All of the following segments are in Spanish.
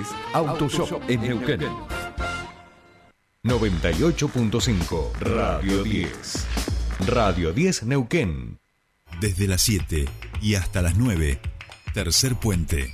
es Autoshop en Neuquén. 98.5 Radio 10. Radio 10 Neuquén. Desde las 7 y hasta las 9. Tercer puente.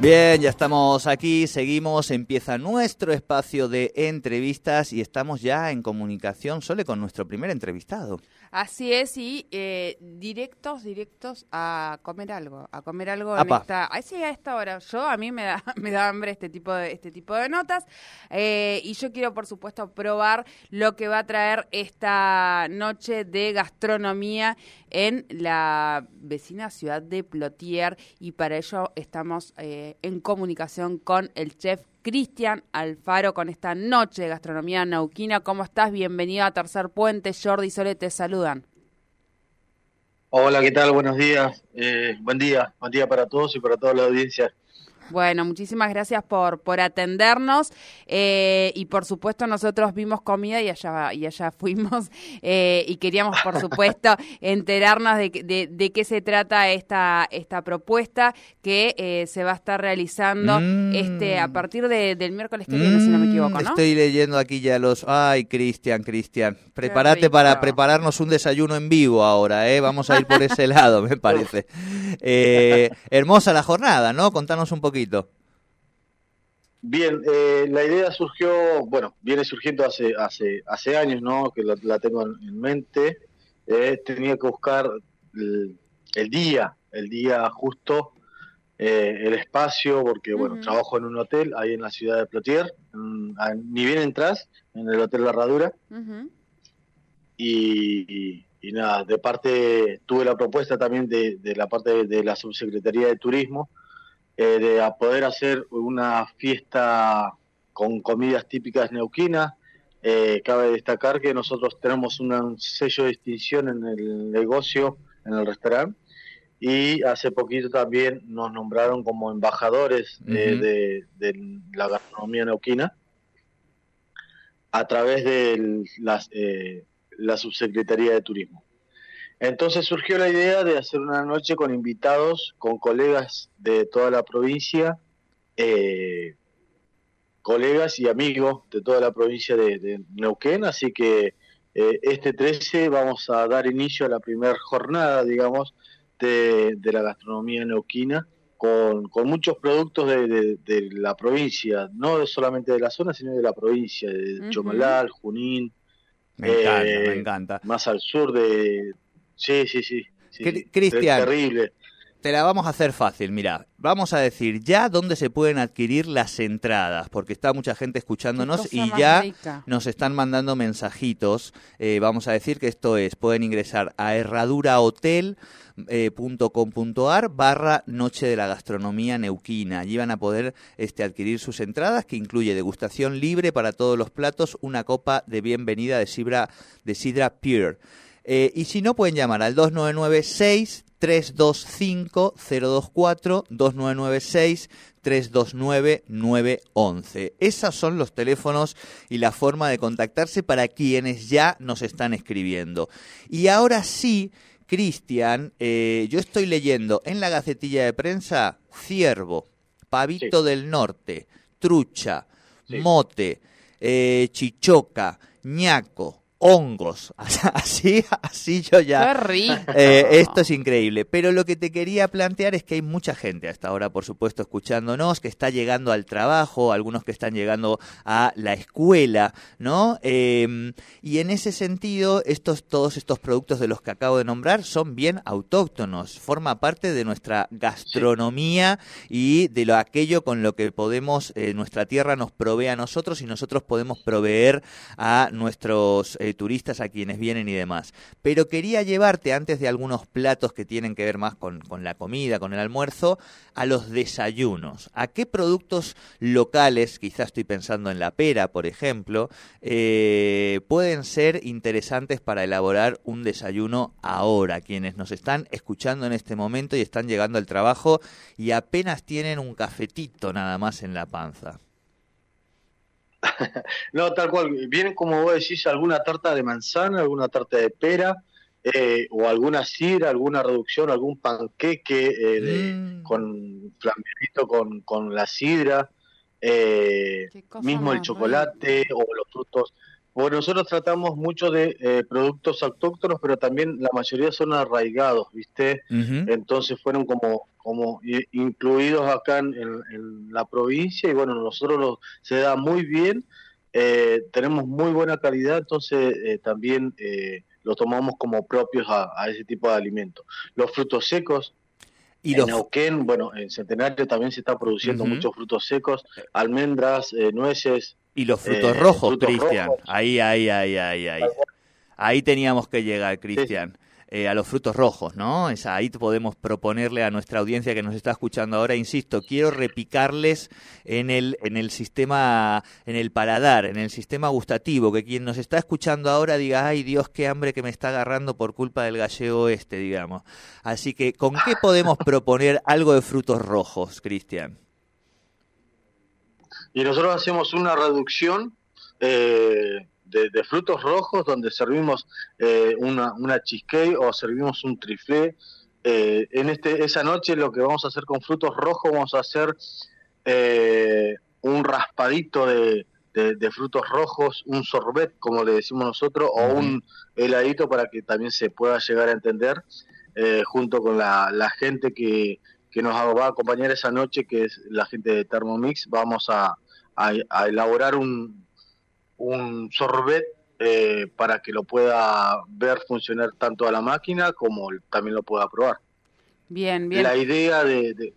Bien, ya estamos aquí, seguimos, empieza nuestro espacio de entrevistas y estamos ya en comunicación solo con nuestro primer entrevistado. Así es, y eh, directos, directos a comer algo, a comer algo en esta, así a esta hora. Yo a mí me da, me da hambre este tipo de este tipo de notas eh, y yo quiero por supuesto probar lo que va a traer esta noche de gastronomía en la vecina ciudad de Plotier y para ello estamos eh, en comunicación con el chef Cristian Alfaro con esta noche de gastronomía nauquina. ¿Cómo estás? Bienvenido a Tercer Puente. Jordi y Sole te saludan. Hola, ¿qué tal? Buenos días. Eh, buen día. Buen día para todos y para toda la audiencia. Bueno, muchísimas gracias por, por atendernos eh, y por supuesto nosotros vimos comida y allá, y allá fuimos eh, y queríamos por supuesto enterarnos de, de, qué se trata esta, esta propuesta que eh, se va a estar realizando mm. este a partir del miércoles que viene, si no me mm, equivoco, ¿no? Estoy leyendo aquí ya los... Ay, Cristian, Cristian, prepárate para prepararnos un desayuno en vivo ahora, ¿eh? Vamos a ir por ese lado, me parece. hermosa la jornada, ¿no? Contanos un poquito. Bien, eh, la idea surgió, bueno, viene surgiendo hace hace hace años, ¿no? Que la, tengo en, mente. Eh, tenía que buscar el, día, el día justo, eh, el espacio, porque bueno, trabajo en un hotel ahí en la ciudad de Plotier, ni bien entras, en el Hotel La Herradura. y, nada, de parte, tuve la propuesta también de, de la parte de la Subsecretaría de Turismo eh, de a poder hacer una fiesta con comidas típicas neuquinas. Eh, cabe destacar que nosotros tenemos un sello de distinción en el negocio, en el restaurante, y hace poquito también nos nombraron como embajadores eh, de, la gastronomía neuquina a través de la subsecretaría de turismo. Entonces surgió la idea de hacer una noche con invitados, con colegas de toda la provincia, eh, colegas y amigos de toda la provincia de, Neuquén, así que eh, este 13 vamos a dar inicio a la primera jornada, digamos, de, la gastronomía neuquina, con, muchos productos de, la provincia, no solamente de la zona, sino de la provincia, de Chomalal, Junín. Me encanta, me eh, encanta. Más al sur de, Sí, sí, sí. Cristian, terrible. Te la vamos a hacer fácil, mira, vamos a decir ya dónde se pueden adquirir las entradas, porque está mucha gente escuchándonos y ya nos están mandando mensajitos. Eh, vamos a decir que esto es, pueden ingresar a herradurahotel.com.ar eh, barra Noche de la Gastronomía Neuquina. Allí van a poder este, adquirir sus entradas, que incluye degustación libre para todos los platos, una copa de bienvenida de Sidra, de Sidra Pure. Eh, y si no, pueden llamar al 2996 325 024 2996 329 911. Esos son los teléfonos y la forma de contactarse para quienes ya nos están escribiendo. Y ahora sí, Cristian, eh, yo estoy leyendo en la gacetilla de prensa ciervo, pavito del norte, trucha, mote, eh, chichoca, ñaco, hongos. Así, así yo ya. Eh, esto es increíble. Pero lo que te quería plantear es que hay mucha gente a esta hora, por supuesto, escuchándonos, que está llegando al trabajo, algunos que están llegando a la escuela, ¿no? Em, y en ese sentido, estos, todos estos productos de los que acabo de nombrar son bien autóctonos, forma parte de nuestra gastronomía y de lo aquello con lo que podemos, eh, nuestra tierra nos provee a nosotros y nosotros podemos proveer a nuestros eh, turistas a quienes vienen y demás. Pero quería llevarte, antes de algunos platos que tienen que ver más con, la comida, con el almuerzo, a los desayunos. ¿A qué productos locales, quizás estoy pensando en la pera, por ejemplo, eh, pueden ser interesantes para elaborar un desayuno ahora? Quienes nos están escuchando en este momento y están llegando al trabajo y apenas tienen un cafetito nada más en la panza. no, tal cual. Vienen, como vos decís, alguna tarta de manzana, alguna tarta de pera, eh, o alguna sidra, alguna reducción, algún panqueque eh, mm. con flamberito con, con la sidra, eh, mismo el chocolate o los frutos bueno, nosotros tratamos mucho de eh, productos autóctonos, pero también la mayoría son arraigados, ¿viste? Entonces fueron como, como incluidos acá en, la provincia y bueno, nosotros lo, se da muy bien, eh, tenemos muy buena calidad, entonces eh, también lo tomamos como propios a, ese tipo de alimentos. Los frutos secos, y en Neuquén, bueno, en Centenario también se está produciendo muchos frutos secos, almendras, nueces, y los frutos eh, rojos, Cristian. Ahí, ahí, ahí, ahí, ahí. Ahí teníamos que llegar, Cristian. Eh, a los frutos rojos, ¿no? Es ahí podemos proponerle a nuestra audiencia que nos está escuchando ahora, insisto, quiero repicarles en el, en el sistema, en el paladar, en el sistema gustativo, que quien nos está escuchando ahora diga, ay Dios, qué hambre que me está agarrando por culpa del gallego este, digamos. Así que, ¿con qué podemos proponer algo de frutos rojos, Cristian? Y nosotros hacemos una reducción eh, de, frutos rojos donde servimos eh, una, una cheesecake o servimos un triflé. Eh, en este esa noche lo que vamos a hacer con frutos rojos vamos a hacer un raspadito de, de, frutos rojos, un sorbet como le decimos nosotros o un heladito para que también se pueda llegar a entender junto con la, la gente que, que nos va a acompañar esa noche, que es la gente de Thermomix, vamos a, a, elaborar un, un sorbet eh, para que lo pueda ver funcionar tanto a la máquina como también lo pueda probar. Bien, bien. La idea de,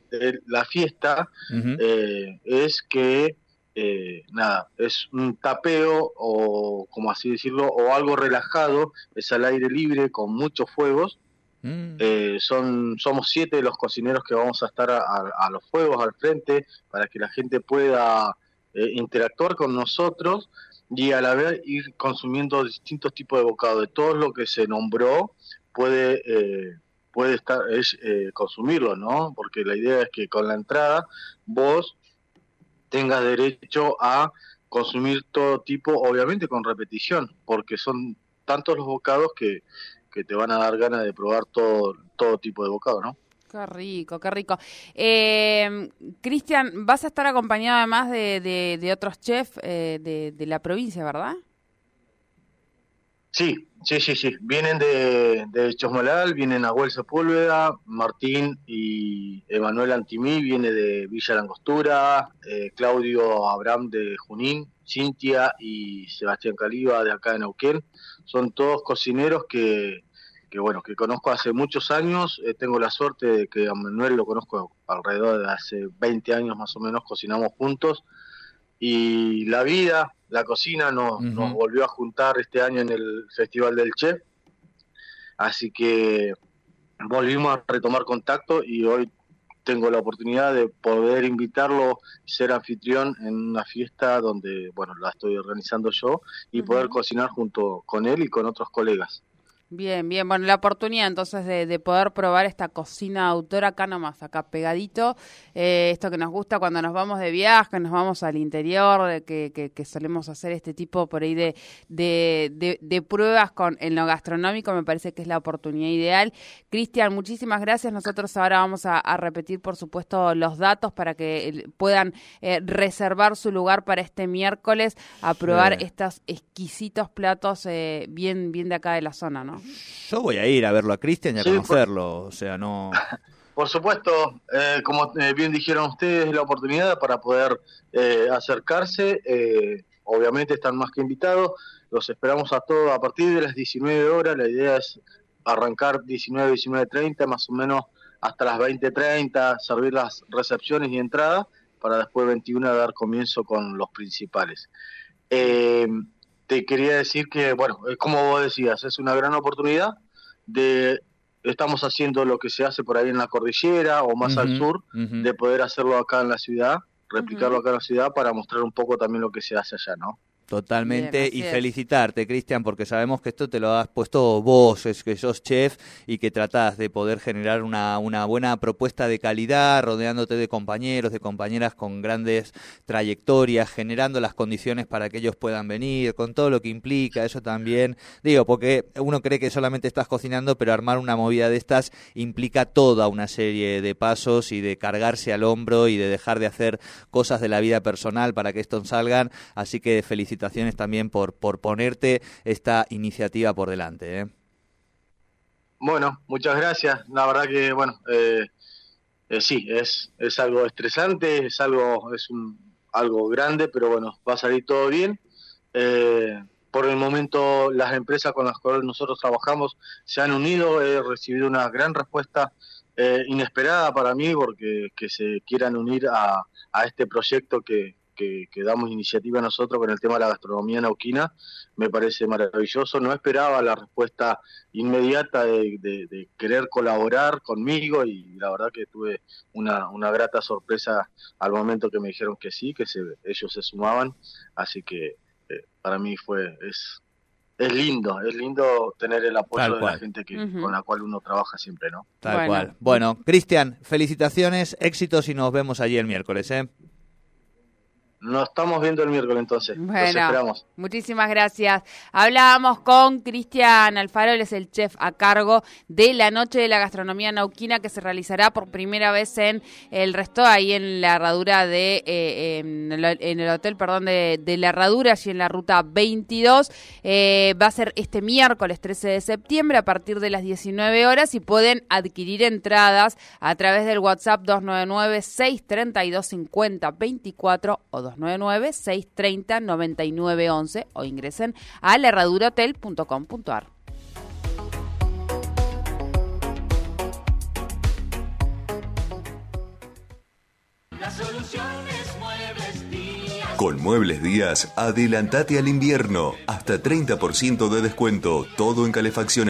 la fiesta eh, es que, eh, nada, es un tapeo o, como así decirlo, o algo relajado, es al aire libre con muchos fuegos. Mm. son somos siete los cocineros que vamos a estar a, los fuegos al frente para que la gente pueda eh, interactuar con nosotros y a la vez ir consumiendo distintos tipos de bocado. De todo lo que se nombró puede, eh, puede estar, es, eh, consumirlo, ¿no? Porque la idea es que con la entrada vos tengas derecho a consumir todo tipo, obviamente con repetición, porque son tantos los bocados que, que te van a dar ganas de probar todo, todo tipo de bocado, ¿no? Qué rico, qué rico. Eh, Cristian, vas a estar acompañado además de, de, otros chefs eh, de, de, la provincia, ¿verdad? Sí, sí, sí, sí. Vienen de, de Chosmalal, vienen Abuel Sepúlveda, Martín y Emanuel Antimí, viene de Villa Langostura, eh, Claudio Abraham de Junín, Cintia y Sebastián Caliba de acá de Neuquén. Son todos cocineros que que bueno, que conozco hace muchos años, eh, tengo la suerte de que a Manuel lo conozco alrededor de hace 20 años más o menos, cocinamos juntos. Y la vida, la cocina nos, nos volvió a juntar este año en el Festival del Chef, así que volvimos a retomar contacto y hoy tengo la oportunidad de poder invitarlo, ser anfitrión en una fiesta donde, bueno, la estoy organizando yo y poder cocinar junto con él y con otros colegas. Bien, bien. Bueno, la oportunidad entonces de, poder probar esta cocina autora acá nomás, acá pegadito. Eh, esto que nos gusta cuando nos vamos de viaje, nos vamos al interior, de que, que, solemos hacer este tipo por ahí de, de, de, pruebas con, en lo gastronómico, me parece que es la oportunidad ideal. Cristian, muchísimas gracias. Nosotros ahora vamos a, repetir, por supuesto, los datos para que puedan eh, reservar su lugar para este miércoles a probar estos exquisitos platos eh, bien, bien de acá de la zona, ¿no? Yo voy a ir a verlo a Cristian y a conocerlo, o sea, no... Por supuesto, eh, como eh, bien dijeron ustedes, la oportunidad para poder eh, acercarse. obviamente están más que invitados. Los esperamos a todos a partir de las 19 horas. La idea es arrancar 19, 19.30, más o menos hasta las 20.30, servir las recepciones y entradas para después 21 dar comienzo con los principales te quería decir que, bueno, como vos decías, es una gran oportunidad de estamos haciendo lo que se hace por ahí en la cordillera o más al sur, de poder hacerlo acá en la ciudad, replicarlo acá en la ciudad para mostrar un poco también lo que se hace allá, ¿no? Totalmente, y felicitarte, Cristian, porque sabemos que esto te lo has puesto vos, es que sos chef y que tratás de poder generar una, una buena propuesta de calidad, rodeándote de compañeros, de compañeras con grandes trayectorias, generando las condiciones para que ellos puedan venir, con todo lo que implica, eso también, digo, porque uno cree que solamente estás cocinando, pero armar una movida de estas implica toda una serie de pasos y de cargarse al hombro y de dejar de hacer cosas de la vida personal para que esto salgan, así que felicitaciones felicitaciones también por, por ponerte esta iniciativa por delante. ¿eh? Bueno, muchas gracias. La verdad que, bueno, eh, eh, sí, es, es algo estresante, es algo, es un, algo grande, pero bueno, va a salir todo bien. por el momento, las empresas con las cuales nosotros trabajamos se han unido. He recibido una gran respuesta inesperada para mí porque que se quieran unir a, a este proyecto que, que, damos iniciativa nosotros con el tema de la gastronomía nauquina, me parece maravilloso. No esperaba la respuesta inmediata de, querer colaborar conmigo y la verdad que tuve una, grata sorpresa al momento que me dijeron que sí, que ellos se sumaban. Así que eh, para mí fue es es lindo, es lindo tener el apoyo de la gente que, con la cual uno trabaja siempre, ¿no? Tal cual. Bueno, Cristian, felicitaciones, éxitos y nos vemos allí el miércoles, ¿eh? Nos estamos viendo el miércoles entonces. Bueno, esperamos. muchísimas gracias. Hablábamos con Cristian Alfaro, él es el chef a cargo de la Noche de la Gastronomía Nauquina que se realizará por primera vez en el resto, ahí en la herradura de, eh, en, el, hotel, perdón, de, la herradura, allí en la ruta 22. Eh, va a ser este miércoles 13 de septiembre a partir de las 19 horas y pueden adquirir entradas a través del WhatsApp 299 632 50 24 o 299-630-9911 o ingresen a herradurahotel.com.ar. Con Muebles Díaz, adelantate al invierno. Hasta 30% de descuento, todo en calefacción